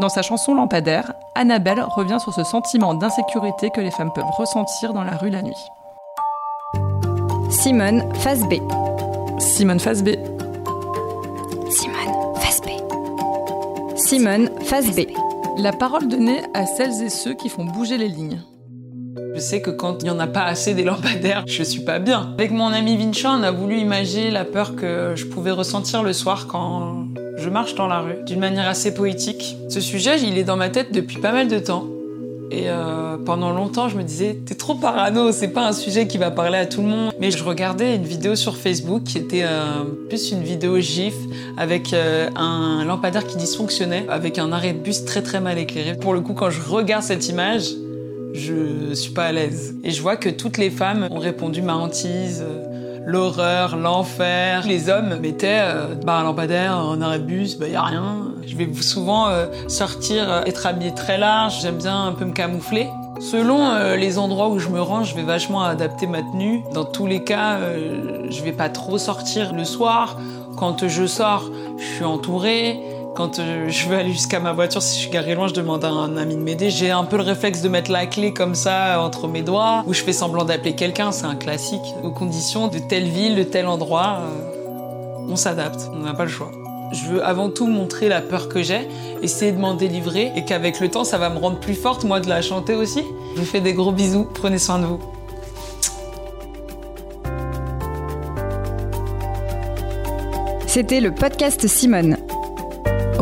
Dans sa chanson Lampadaire, Annabelle revient sur ce sentiment d'insécurité que les femmes peuvent ressentir dans la rue la nuit. Simone B. Simone. Simone B. Simone. La parole donnée à celles et ceux qui font bouger les lignes. Je sais que quand il n'y en a pas assez des lampadaires, je suis pas bien. Avec mon ami Vincent, on a voulu imaginer la peur que je pouvais ressentir le soir quand je marche dans la rue, d'une manière assez poétique. Ce sujet, il est dans ma tête depuis pas mal de temps. Et euh, pendant longtemps, je me disais, t'es trop parano, c'est pas un sujet qui va parler à tout le monde. Mais je regardais une vidéo sur Facebook qui était euh, plus une vidéo GIF avec euh, un lampadaire qui dysfonctionnait, avec un arrêt de bus très très mal éclairé. Pour le coup, quand je regarde cette image, je suis pas à l'aise. Et je vois que toutes les femmes ont répondu ma hantise, l'horreur, l'enfer. Les hommes mettaient euh, bah, un lampadaire, un arrêt de bus, bah y a rien. Je vais souvent euh, sortir, euh, être habillée très large, j'aime bien un peu me camoufler. Selon euh, les endroits où je me rends, je vais vachement adapter ma tenue. Dans tous les cas, euh, je vais pas trop sortir le soir. Quand je sors, je suis entourée. Quand euh, je veux aller jusqu'à ma voiture, si je suis garée loin, je demande à un ami de m'aider. J'ai un peu le réflexe de mettre la clé comme ça entre mes doigts, ou je fais semblant d'appeler quelqu'un, c'est un classique. Aux conditions de telle ville, de tel endroit, euh, on s'adapte, on n'a pas le choix. Je veux avant tout montrer la peur que j'ai, essayer de m'en délivrer, et qu'avec le temps, ça va me rendre plus forte, moi, de la chanter aussi. Je vous fais des gros bisous, prenez soin de vous. C'était le podcast Simone.